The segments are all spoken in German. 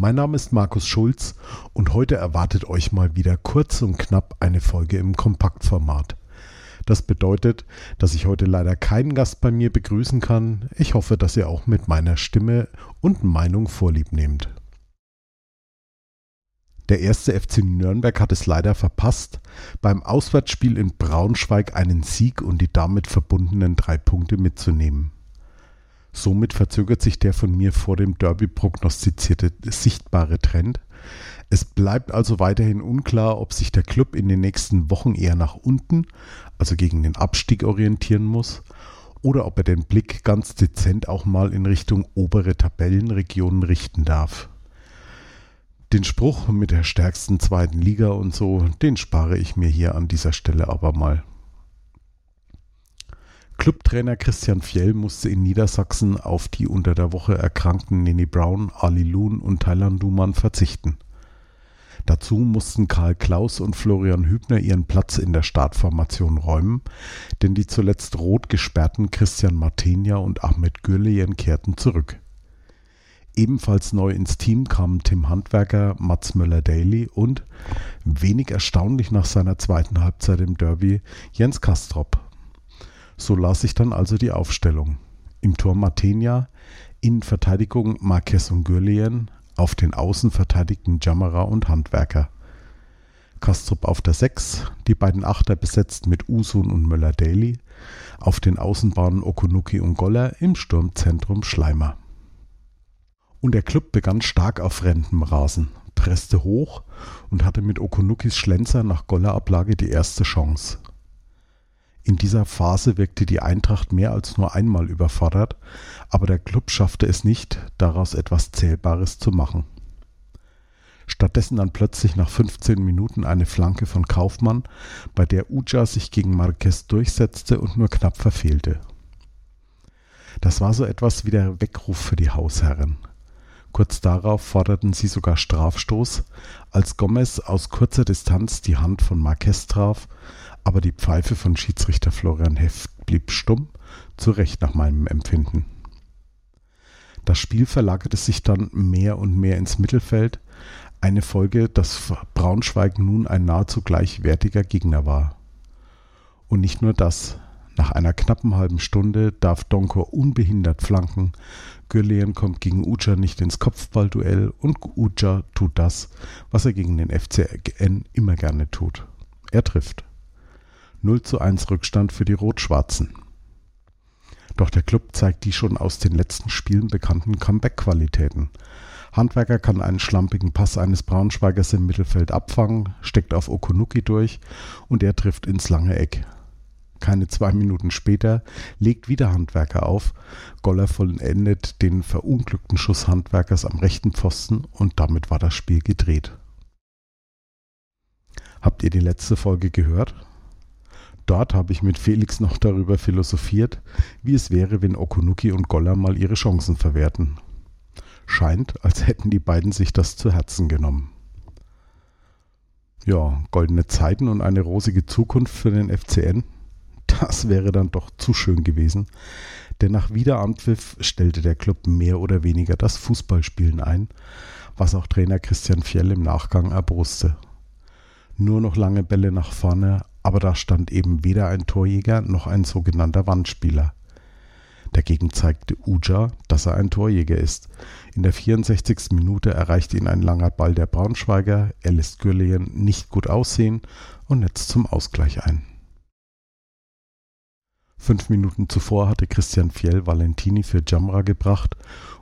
Mein Name ist Markus Schulz und heute erwartet euch mal wieder kurz und knapp eine Folge im Kompaktformat. Das bedeutet, dass ich heute leider keinen Gast bei mir begrüßen kann. Ich hoffe, dass ihr auch mit meiner Stimme und Meinung vorlieb nehmt. Der erste FC Nürnberg hat es leider verpasst, beim Auswärtsspiel in Braunschweig einen Sieg und die damit verbundenen drei Punkte mitzunehmen. Somit verzögert sich der von mir vor dem Derby prognostizierte sichtbare Trend. Es bleibt also weiterhin unklar, ob sich der Club in den nächsten Wochen eher nach unten, also gegen den Abstieg orientieren muss, oder ob er den Blick ganz dezent auch mal in Richtung obere Tabellenregionen richten darf. Den Spruch mit der stärksten zweiten Liga und so, den spare ich mir hier an dieser Stelle aber mal. Clubtrainer Christian Fjell musste in Niedersachsen auf die unter der Woche erkrankten Nini Brown, Ali Loon und Thailand Duman verzichten. Dazu mussten Karl Klaus und Florian Hübner ihren Platz in der Startformation räumen, denn die zuletzt rot gesperrten Christian Martenia und Ahmed Gürleyen kehrten zurück. Ebenfalls neu ins Team kamen Tim Handwerker, Mats Möller-Daly und, wenig erstaunlich nach seiner zweiten Halbzeit im Derby, Jens Kastrop so las ich dann also die Aufstellung. Im Tor Matenia, Innenverteidigung Marquez und Gürlien, auf den Außen verteidigten Jammerer und Handwerker. Kastrup auf der 6, die beiden Achter besetzt mit Usun und Möller-Daly, auf den Außenbahnen Okunuki und Goller, im Sturmzentrum Schleimer. Und der Club begann stark auf fremdem Rasen, presste hoch und hatte mit Okunukis Schlenzer nach Gollerablage die erste Chance. In dieser Phase wirkte die Eintracht mehr als nur einmal überfordert, aber der Klub schaffte es nicht, daraus etwas Zählbares zu machen. Stattdessen dann plötzlich nach 15 Minuten eine Flanke von Kaufmann, bei der Uja sich gegen Marquez durchsetzte und nur knapp verfehlte. Das war so etwas wie der Weckruf für die Hausherren. Kurz darauf forderten sie sogar Strafstoß, als Gomez aus kurzer Distanz die Hand von Marquez traf aber die Pfeife von Schiedsrichter Florian Heft blieb stumm, zu Recht nach meinem Empfinden. Das Spiel verlagerte sich dann mehr und mehr ins Mittelfeld, eine Folge, dass Braunschweig nun ein nahezu gleichwertiger Gegner war. Und nicht nur das. Nach einer knappen halben Stunde darf Donko unbehindert flanken, Gürlien kommt gegen Uja nicht ins Kopfballduell und Uja tut das, was er gegen den FCN immer gerne tut. Er trifft. 0 zu 1 Rückstand für die Rot-Schwarzen. Doch der Club zeigt die schon aus den letzten Spielen bekannten Comeback-Qualitäten. Handwerker kann einen schlampigen Pass eines Braunschweigers im Mittelfeld abfangen, steckt auf Okunuki durch und er trifft ins lange Eck. Keine zwei Minuten später legt wieder Handwerker auf. Goller vollendet den verunglückten Schuss Handwerkers am rechten Pfosten und damit war das Spiel gedreht. Habt ihr die letzte Folge gehört? Dort habe ich mit Felix noch darüber philosophiert, wie es wäre, wenn Okunuki und Goller mal ihre Chancen verwerten. Scheint, als hätten die beiden sich das zu Herzen genommen. Ja, goldene Zeiten und eine rosige Zukunft für den FCN. Das wäre dann doch zu schön gewesen. Denn nach Wiederanpfiff stellte der Club mehr oder weniger das Fußballspielen ein, was auch Trainer Christian Fjell im Nachgang erbrusste. Nur noch lange Bälle nach vorne, aber da stand eben weder ein Torjäger noch ein sogenannter Wandspieler. Dagegen zeigte Uja, dass er ein Torjäger ist. In der 64. Minute erreicht ihn ein langer Ball der Braunschweiger, er lässt Gürleyen nicht gut aussehen und netzt zum Ausgleich ein. Fünf Minuten zuvor hatte Christian Fjell Valentini für Jamra gebracht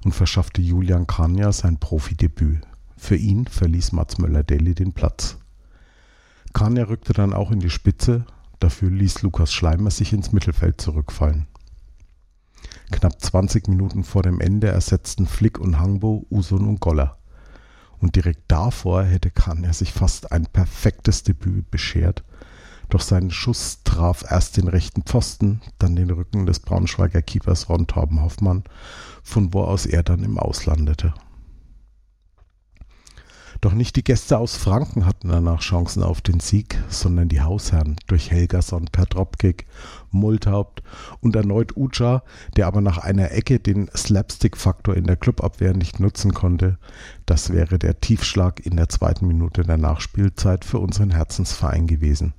und verschaffte Julian Kania sein Profidebüt. Für ihn verließ Mats Möller-Deli den Platz. Kania rückte dann auch in die Spitze, dafür ließ Lukas Schleimer sich ins Mittelfeld zurückfallen. Knapp 20 Minuten vor dem Ende ersetzten Flick und Hangbo Usun und Goller. Und direkt davor hätte Kania sich fast ein perfektes Debüt beschert, Doch sein Schuss traf erst den rechten Pfosten, dann den Rücken des Braunschweiger Keepers Ron Torben Hoffmann, von wo aus er dann im Auslandete. Doch nicht die Gäste aus Franken hatten danach Chancen auf den Sieg, sondern die Hausherren durch Helgason per Dropkick, Multhaupt und erneut Uja, der aber nach einer Ecke den Slapstick-Faktor in der Clubabwehr nicht nutzen konnte. Das wäre der Tiefschlag in der zweiten Minute der Nachspielzeit für unseren Herzensverein gewesen.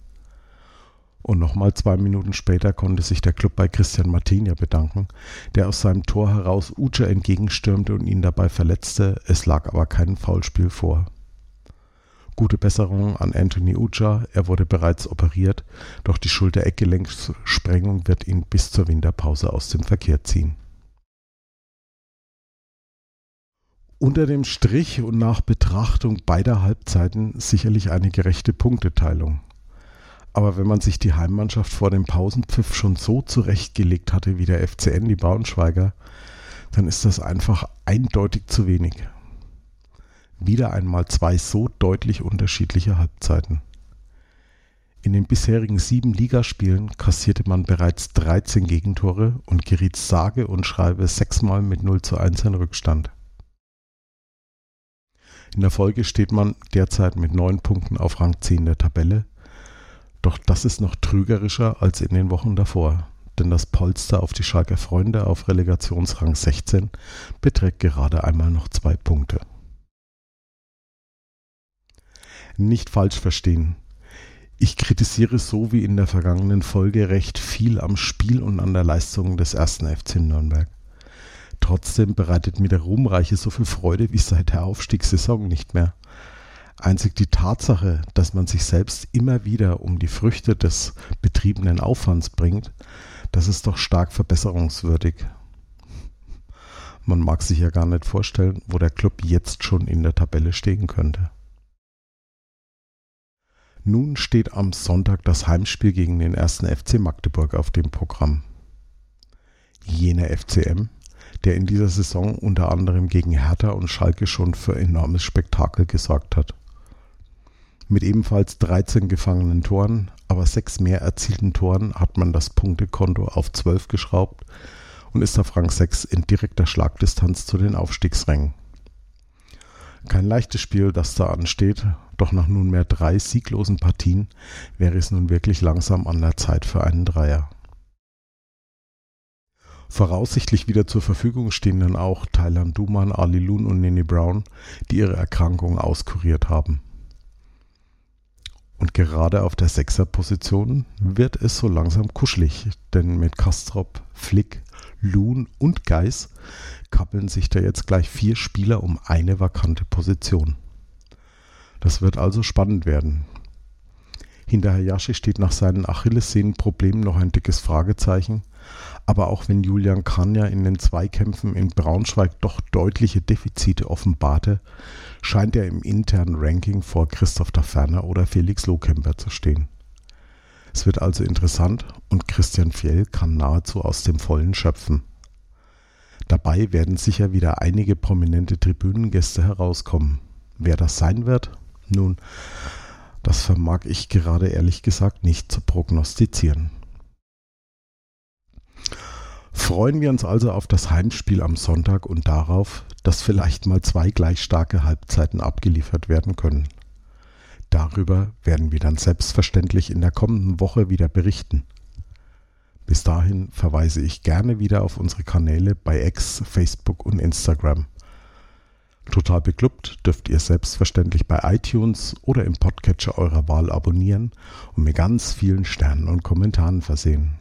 Und nochmal zwei Minuten später konnte sich der Club bei Christian Martinia bedanken, der aus seinem Tor heraus Uja entgegenstürmte und ihn dabei verletzte. Es lag aber kein Foulspiel vor. Gute Besserung an Anthony Uja, er wurde bereits operiert, doch die Schulter-Eckgelenkssprengung wird ihn bis zur Winterpause aus dem Verkehr ziehen. Unter dem Strich und nach Betrachtung beider Halbzeiten sicherlich eine gerechte Punkteteilung. Aber wenn man sich die Heimmannschaft vor dem Pausenpfiff schon so zurechtgelegt hatte wie der FCN, die Braunschweiger, dann ist das einfach eindeutig zu wenig. Wieder einmal zwei so deutlich unterschiedliche Halbzeiten. In den bisherigen sieben Ligaspielen kassierte man bereits 13 Gegentore und geriet sage und schreibe sechsmal mit 0 zu 1 in Rückstand. In der Folge steht man derzeit mit neun Punkten auf Rang 10 der Tabelle doch das ist noch trügerischer als in den Wochen davor, denn das Polster auf die Schalker Freunde auf Relegationsrang 16 beträgt gerade einmal noch zwei Punkte. Nicht falsch verstehen. Ich kritisiere so wie in der vergangenen Folge recht viel am Spiel und an der Leistung des ersten FC Nürnberg. Trotzdem bereitet mir der Ruhmreiche so viel Freude wie seit der Aufstiegssaison nicht mehr. Einzig die Tatsache, dass man sich selbst immer wieder um die Früchte des betriebenen Aufwands bringt, das ist doch stark verbesserungswürdig. Man mag sich ja gar nicht vorstellen, wo der Club jetzt schon in der Tabelle stehen könnte. Nun steht am Sonntag das Heimspiel gegen den ersten FC Magdeburg auf dem Programm. Jener FCM, der in dieser Saison unter anderem gegen Hertha und Schalke schon für enormes Spektakel gesorgt hat mit ebenfalls 13 gefangenen Toren, aber sechs mehr erzielten Toren hat man das Punktekonto auf 12 geschraubt und ist auf Rang 6 in direkter Schlagdistanz zu den Aufstiegsrängen. Kein leichtes Spiel, das da ansteht, doch nach nunmehr drei sieglosen Partien wäre es nun wirklich langsam an der Zeit für einen Dreier. Voraussichtlich wieder zur Verfügung stehen dann auch Thailand Duman, Ali Loon und Nene Brown, die ihre Erkrankung auskuriert haben. Und gerade auf der Sechserposition wird es so langsam kuschelig, denn mit Kastrop, Flick, Loon und Geis kappeln sich da jetzt gleich vier Spieler um eine vakante Position. Das wird also spannend werden. Hinter Hayashi steht nach seinen Achillessehnenproblemen noch ein dickes Fragezeichen, aber auch wenn Julian Kanja in den Zweikämpfen in Braunschweig doch deutliche Defizite offenbarte, scheint er im internen Ranking vor Christoph Daferner oder Felix Lohkemper zu stehen. Es wird also interessant und Christian Fjell kann nahezu aus dem Vollen schöpfen. Dabei werden sicher wieder einige prominente Tribünengäste herauskommen. Wer das sein wird? Nun, das vermag ich gerade ehrlich gesagt nicht zu prognostizieren. Freuen wir uns also auf das Heimspiel am Sonntag und darauf, dass vielleicht mal zwei gleich starke Halbzeiten abgeliefert werden können. Darüber werden wir dann selbstverständlich in der kommenden Woche wieder berichten. Bis dahin verweise ich gerne wieder auf unsere Kanäle bei X, Facebook und Instagram. Total beklubbt dürft ihr selbstverständlich bei iTunes oder im Podcatcher eurer Wahl abonnieren und mit ganz vielen Sternen und Kommentaren versehen.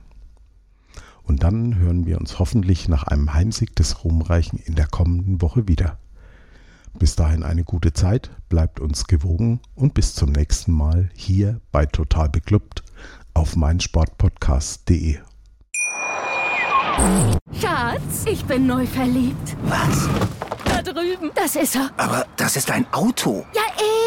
Und dann hören wir uns hoffentlich nach einem Heimsieg des Ruhmreichen in der kommenden Woche wieder. Bis dahin eine gute Zeit, bleibt uns gewogen und bis zum nächsten Mal hier bei Total Beklubbt auf meinsportpodcast.de. Schatz, ich bin neu verliebt. Was? Da drüben. Das ist er. Aber das ist ein Auto. Ja,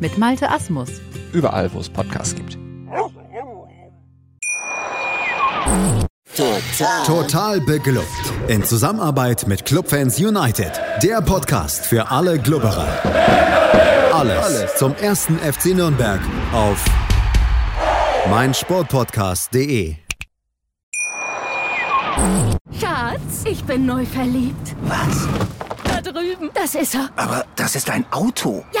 mit Malte Asmus. Überall, wo es Podcasts gibt. Total. Total beglückt. In Zusammenarbeit mit Clubfans United. Der Podcast für alle Glubberer. Alles, Alles zum ersten FC Nürnberg auf meinsportpodcast.de. Schatz, ich bin neu verliebt. Was? Da drüben. Das ist er. Aber das ist ein Auto. Ja,